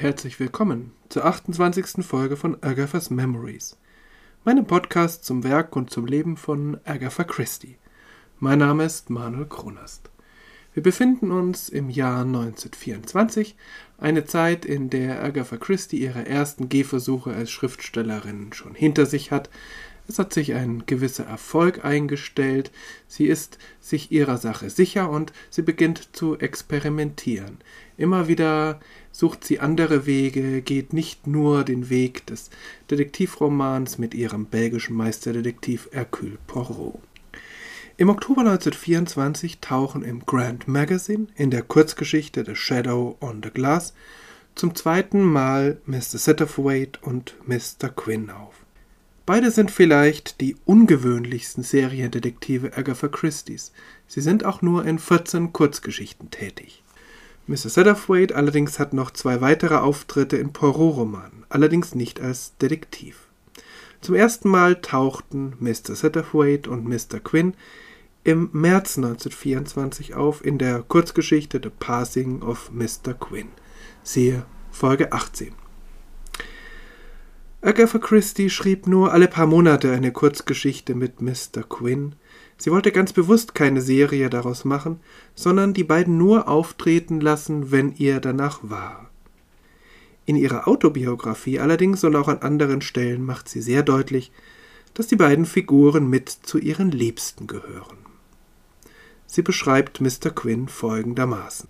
herzlich willkommen zur 28. Folge von Agatha's Memories, meinem Podcast zum Werk und zum Leben von Agatha Christie. Mein Name ist Manuel Kronast. Wir befinden uns im Jahr 1924, eine Zeit, in der Agatha Christie ihre ersten Gehversuche als Schriftstellerin schon hinter sich hat, es hat sich ein gewisser Erfolg eingestellt, sie ist sich ihrer Sache sicher und sie beginnt zu experimentieren. Immer wieder sucht sie andere Wege, geht nicht nur den Weg des Detektivromans mit ihrem belgischen Meisterdetektiv Hercule Poirot. Im Oktober 1924 tauchen im Grand Magazine in der Kurzgeschichte The Shadow on the Glass zum zweiten Mal Mr. Satterthwaite und Mr. Quinn auf. Beide sind vielleicht die ungewöhnlichsten Seriendetektive Agatha Christie's. Sie sind auch nur in 14 Kurzgeschichten tätig. Mr. Satterthwaite allerdings hat noch zwei weitere Auftritte in Poirot-Romanen, allerdings nicht als Detektiv. Zum ersten Mal tauchten Mr. Satterthwaite und Mr. Quinn im März 1924 auf in der Kurzgeschichte The Passing of Mr. Quinn. Siehe Folge 18. Agatha Christie schrieb nur alle paar Monate eine Kurzgeschichte mit Mr. Quinn. Sie wollte ganz bewusst keine Serie daraus machen, sondern die beiden nur auftreten lassen, wenn ihr danach war. In ihrer Autobiografie allerdings und auch an anderen Stellen macht sie sehr deutlich, dass die beiden Figuren mit zu ihren Liebsten gehören. Sie beschreibt Mr. Quinn folgendermaßen.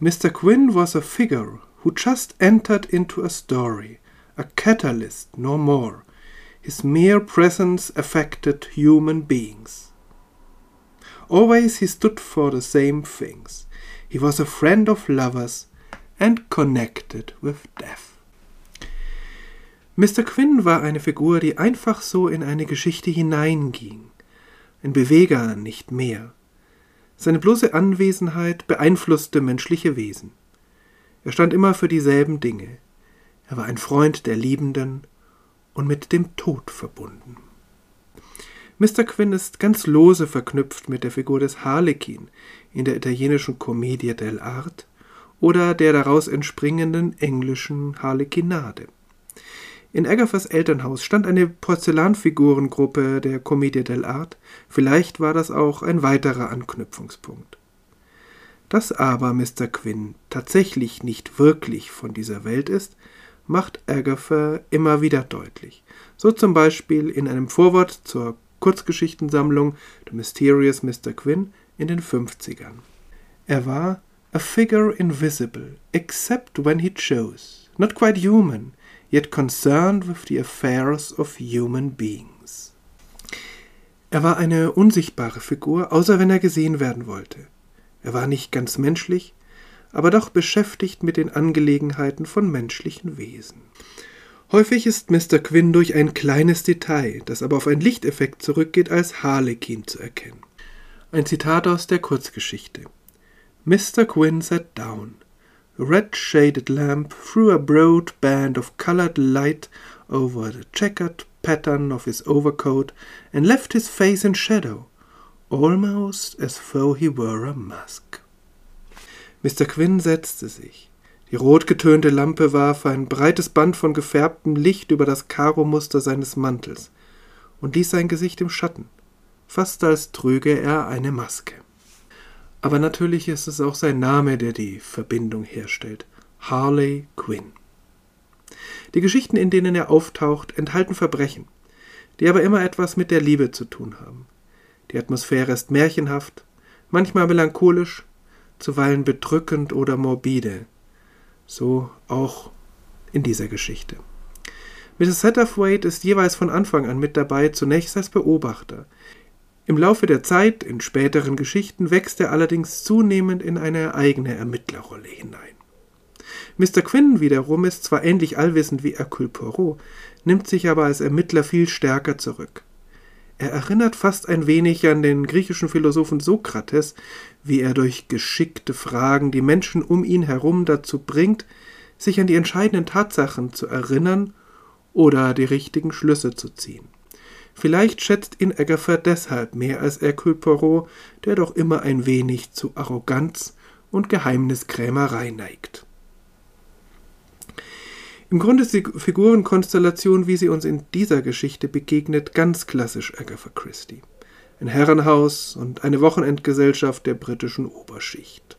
Mr. Quinn was a figure who just entered into a story a catalyst, no more. His mere presence affected human beings. Always he stood for the same things. He was a friend of lovers and connected with death. Mr. Quinn war eine Figur, die einfach so in eine Geschichte hineinging. Ein Beweger, nicht mehr. Seine bloße Anwesenheit beeinflusste menschliche Wesen. Er stand immer für dieselben Dinge. Er war ein Freund der Liebenden und mit dem Tod verbunden. Mr. Quinn ist ganz lose verknüpft mit der Figur des Harlekin in der italienischen Commedia dell'arte oder der daraus entspringenden englischen Harlekinade. In Agathas Elternhaus stand eine Porzellanfigurengruppe der Commedia dell'arte, vielleicht war das auch ein weiterer Anknüpfungspunkt. Dass aber Mr. Quinn tatsächlich nicht wirklich von dieser Welt ist, macht Agatha immer wieder deutlich. So zum Beispiel in einem Vorwort zur Kurzgeschichtensammlung The Mysterious Mr. Quinn in den 50ern. Er war a figure invisible, except when he chose, not quite human, yet concerned with the affairs of human beings. Er war eine unsichtbare Figur, außer wenn er gesehen werden wollte. Er war nicht ganz menschlich, aber doch beschäftigt mit den Angelegenheiten von menschlichen Wesen. Häufig ist Mr. Quinn durch ein kleines Detail, das aber auf einen Lichteffekt zurückgeht, als Harlekin zu erkennen. Ein Zitat aus der Kurzgeschichte. Mr. Quinn sat down. A red shaded lamp threw a broad band of colored light over the checkered pattern of his overcoat and left his face in shadow, almost as though he were a mask. Mr. Quinn setzte sich. Die rotgetönte Lampe warf ein breites Band von gefärbtem Licht über das Karomuster seines Mantels und ließ sein Gesicht im Schatten, fast als trüge er eine Maske. Aber natürlich ist es auch sein Name, der die Verbindung herstellt. Harley Quinn. Die Geschichten, in denen er auftaucht, enthalten Verbrechen, die aber immer etwas mit der Liebe zu tun haben. Die Atmosphäre ist märchenhaft, manchmal melancholisch, zuweilen bedrückend oder morbide. So auch in dieser Geschichte. Mrs. Satterthwaite ist jeweils von Anfang an mit dabei, zunächst als Beobachter. Im Laufe der Zeit, in späteren Geschichten, wächst er allerdings zunehmend in eine eigene Ermittlerrolle hinein. Mr. Quinn wiederum ist zwar ähnlich allwissend wie Hercule Poirot, nimmt sich aber als Ermittler viel stärker zurück. Er erinnert fast ein wenig an den griechischen Philosophen Sokrates, wie er durch geschickte Fragen die Menschen um ihn herum dazu bringt, sich an die entscheidenden Tatsachen zu erinnern oder die richtigen Schlüsse zu ziehen. Vielleicht schätzt ihn Agatha deshalb mehr als Hercule Poirot, der doch immer ein wenig zu Arroganz und Geheimniskrämerei neigt. Im Grunde ist die Figurenkonstellation, wie sie uns in dieser Geschichte begegnet, ganz klassisch Agatha Christie. Ein Herrenhaus und eine Wochenendgesellschaft der britischen Oberschicht.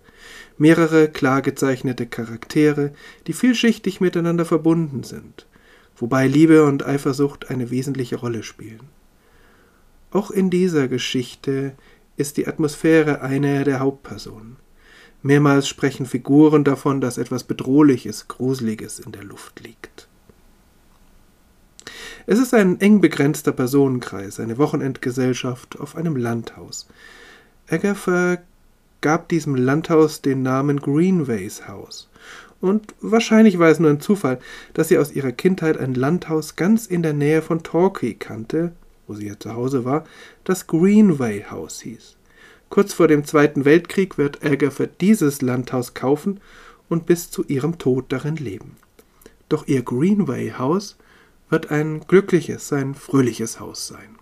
Mehrere klar gezeichnete Charaktere, die vielschichtig miteinander verbunden sind, wobei Liebe und Eifersucht eine wesentliche Rolle spielen. Auch in dieser Geschichte ist die Atmosphäre eine der Hauptpersonen. Mehrmals sprechen Figuren davon, dass etwas Bedrohliches, Gruseliges in der Luft liegt. Es ist ein eng begrenzter Personenkreis, eine Wochenendgesellschaft auf einem Landhaus. Agatha gab diesem Landhaus den Namen Greenways Haus. Und wahrscheinlich war es nur ein Zufall, dass sie aus ihrer Kindheit ein Landhaus ganz in der Nähe von Torquay kannte, wo sie ja zu Hause war, das Greenway House hieß. Kurz vor dem Zweiten Weltkrieg wird Agatha dieses Landhaus kaufen und bis zu ihrem Tod darin leben. Doch ihr Greenway Haus wird ein glückliches, ein fröhliches Haus sein.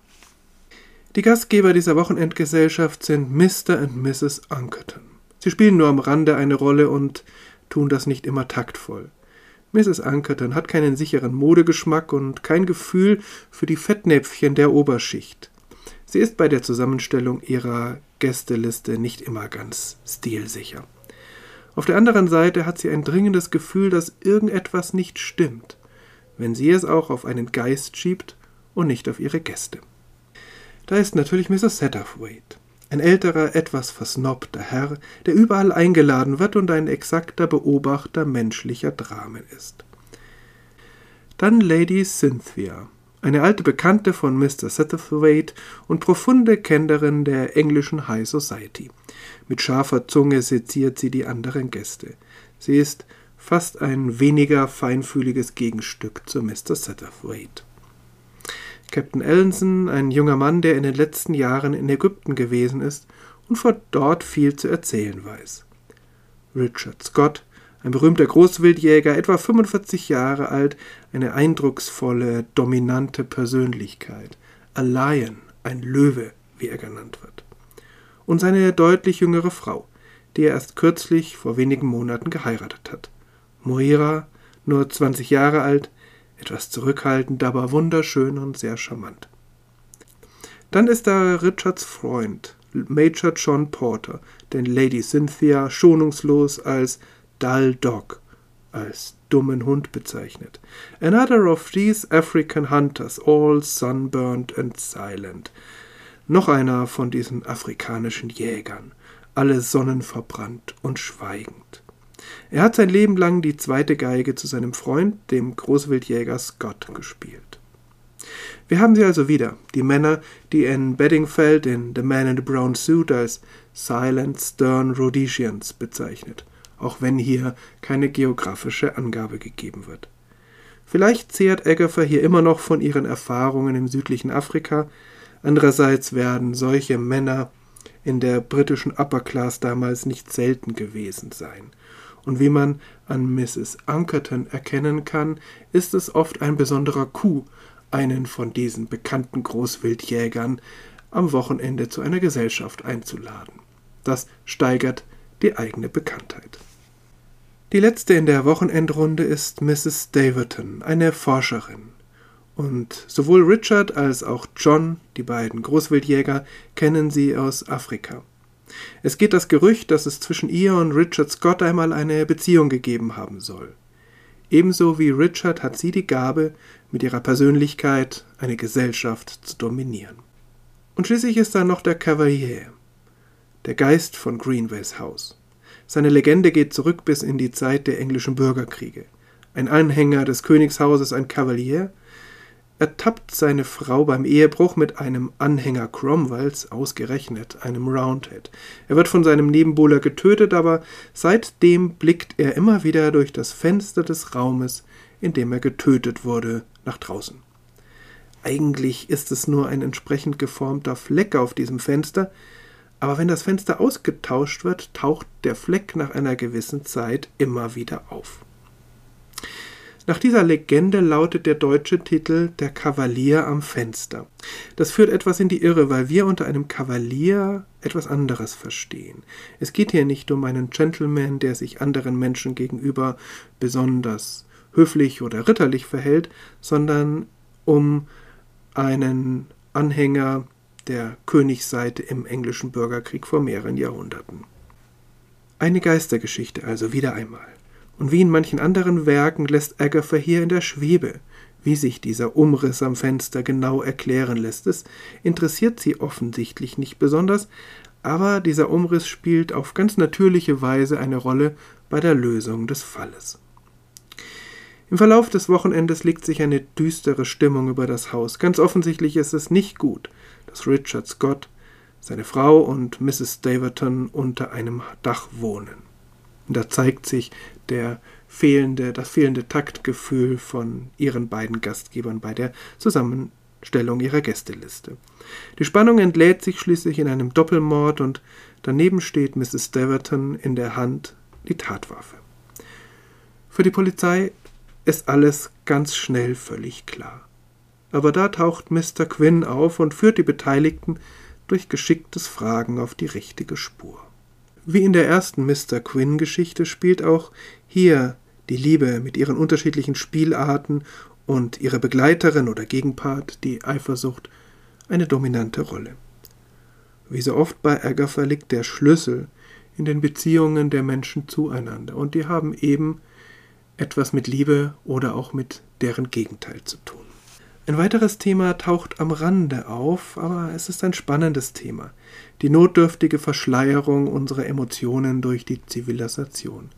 Die Gastgeber dieser Wochenendgesellschaft sind Mr. und Mrs. Unkerton. Sie spielen nur am Rande eine Rolle und tun das nicht immer taktvoll. Mrs. Unkerton hat keinen sicheren Modegeschmack und kein Gefühl für die Fettnäpfchen der Oberschicht. Sie ist bei der Zusammenstellung ihrer Gästeliste nicht immer ganz stilsicher. Auf der anderen Seite hat sie ein dringendes Gefühl, dass irgendetwas nicht stimmt, wenn sie es auch auf einen Geist schiebt und nicht auf ihre Gäste. Da ist natürlich Mrs. Satterthwaite, ein älterer, etwas versnobter Herr, der überall eingeladen wird und ein exakter Beobachter menschlicher Dramen ist. Dann Lady Cynthia, eine alte Bekannte von Mr. Satterthwaite und profunde Kennerin der englischen High Society. Mit scharfer Zunge seziert sie die anderen Gäste. Sie ist fast ein weniger feinfühliges Gegenstück zu Mr. Satterthwaite. Captain Ellenson, ein junger Mann, der in den letzten Jahren in Ägypten gewesen ist und von dort viel zu erzählen weiß. Richard Scott, ein berühmter Großwildjäger, etwa 45 Jahre alt, eine eindrucksvolle, dominante Persönlichkeit. A Lion, ein Löwe, wie er genannt wird. Und seine deutlich jüngere Frau, die er erst kürzlich vor wenigen Monaten geheiratet hat. Moira, nur 20 Jahre alt, etwas zurückhaltend, aber wunderschön und sehr charmant. Dann ist da Richards Freund, Major John Porter, den Lady Cynthia schonungslos als dull dog, als dummen Hund bezeichnet. Another of these African hunters, all sunburned and silent. Noch einer von diesen afrikanischen Jägern, alle sonnenverbrannt und schweigend. Er hat sein Leben lang die zweite Geige zu seinem Freund, dem Großwildjäger Scott, gespielt. Wir haben sie also wieder, die Männer, die in Beddingfeld in The Man in the Brown Suit als Silent Stern Rhodesians bezeichnet auch wenn hier keine geografische Angabe gegeben wird. Vielleicht zehrt Agatha hier immer noch von ihren Erfahrungen im südlichen Afrika, andererseits werden solche Männer in der britischen Upper Class damals nicht selten gewesen sein. Und wie man an Mrs. Unkerton erkennen kann, ist es oft ein besonderer Coup, einen von diesen bekannten Großwildjägern am Wochenende zu einer Gesellschaft einzuladen. Das steigert die eigene Bekanntheit. Die letzte in der Wochenendrunde ist Mrs. Daverton, eine Forscherin. Und sowohl Richard als auch John, die beiden Großwildjäger, kennen sie aus Afrika. Es geht das Gerücht, dass es zwischen ihr und Richard Scott einmal eine Beziehung gegeben haben soll. Ebenso wie Richard hat sie die Gabe, mit ihrer Persönlichkeit eine Gesellschaft zu dominieren. Und schließlich ist da noch der Cavalier, der Geist von Greenways Haus. Seine Legende geht zurück bis in die Zeit der englischen Bürgerkriege. Ein Anhänger des Königshauses, ein Kavalier, ertappt seine Frau beim Ehebruch mit einem Anhänger Cromwells, ausgerechnet einem Roundhead. Er wird von seinem Nebenbuhler getötet, aber seitdem blickt er immer wieder durch das Fenster des Raumes, in dem er getötet wurde, nach draußen. Eigentlich ist es nur ein entsprechend geformter Fleck auf diesem Fenster, aber wenn das Fenster ausgetauscht wird, taucht der Fleck nach einer gewissen Zeit immer wieder auf. Nach dieser Legende lautet der deutsche Titel Der Kavalier am Fenster. Das führt etwas in die Irre, weil wir unter einem Kavalier etwas anderes verstehen. Es geht hier nicht um einen Gentleman, der sich anderen Menschen gegenüber besonders höflich oder ritterlich verhält, sondern um einen Anhänger der Königsseite im englischen Bürgerkrieg vor mehreren Jahrhunderten. Eine Geistergeschichte also wieder einmal. Und wie in manchen anderen Werken lässt Agatha hier in der Schwebe. Wie sich dieser Umriss am Fenster genau erklären lässt, es interessiert sie offensichtlich nicht besonders, aber dieser Umriss spielt auf ganz natürliche Weise eine Rolle bei der Lösung des Falles. Im Verlauf des Wochenendes legt sich eine düstere Stimmung über das Haus. Ganz offensichtlich ist es nicht gut, dass Richard Scott, seine Frau und Mrs. Staverton unter einem Dach wohnen. Und da zeigt sich der fehlende, das fehlende Taktgefühl von ihren beiden Gastgebern bei der Zusammenstellung ihrer Gästeliste. Die Spannung entlädt sich schließlich in einem Doppelmord und daneben steht Mrs. Staverton in der Hand die Tatwaffe. Für die Polizei ist alles ganz schnell völlig klar. Aber da taucht Mr. Quinn auf und führt die Beteiligten durch geschicktes Fragen auf die richtige Spur. Wie in der ersten Mr. Quinn-Geschichte spielt auch hier die Liebe mit ihren unterschiedlichen Spielarten und ihre Begleiterin oder Gegenpart, die Eifersucht, eine dominante Rolle. Wie so oft bei Agatha liegt der Schlüssel in den Beziehungen der Menschen zueinander, und die haben eben etwas mit Liebe oder auch mit deren Gegenteil zu tun. Ein weiteres Thema taucht am Rande auf, aber es ist ein spannendes Thema. Die notdürftige Verschleierung unserer Emotionen durch die Zivilisation.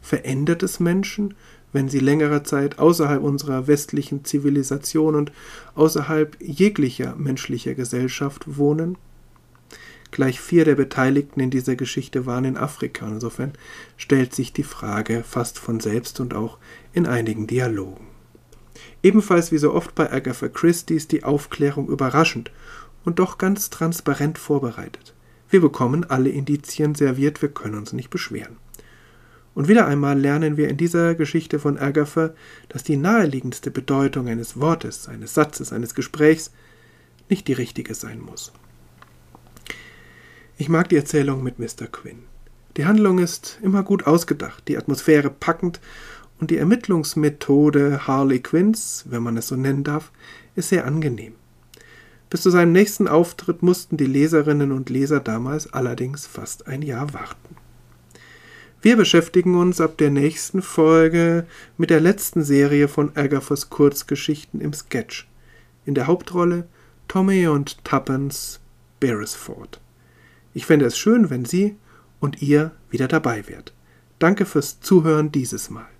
Verändert es Menschen, wenn sie längere Zeit außerhalb unserer westlichen Zivilisation und außerhalb jeglicher menschlicher Gesellschaft wohnen? Gleich vier der Beteiligten in dieser Geschichte waren in Afrika. Insofern stellt sich die Frage fast von selbst und auch in einigen Dialogen. Ebenfalls wie so oft bei Agatha Christie ist die Aufklärung überraschend und doch ganz transparent vorbereitet. Wir bekommen alle Indizien serviert, wir können uns nicht beschweren. Und wieder einmal lernen wir in dieser Geschichte von Agatha, dass die naheliegendste Bedeutung eines Wortes, eines Satzes, eines Gesprächs nicht die richtige sein muss. Ich mag die Erzählung mit Mr. Quinn. Die Handlung ist immer gut ausgedacht, die Atmosphäre packend und die Ermittlungsmethode Harley Quinns, wenn man es so nennen darf, ist sehr angenehm. Bis zu seinem nächsten Auftritt mussten die Leserinnen und Leser damals allerdings fast ein Jahr warten. Wir beschäftigen uns ab der nächsten Folge mit der letzten Serie von Agathas Kurzgeschichten im Sketch. In der Hauptrolle Tommy und Tuppence Beresford. Ich fände es schön, wenn Sie und ihr wieder dabei wärt. Danke fürs Zuhören dieses Mal.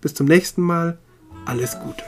Bis zum nächsten Mal. Alles Gute.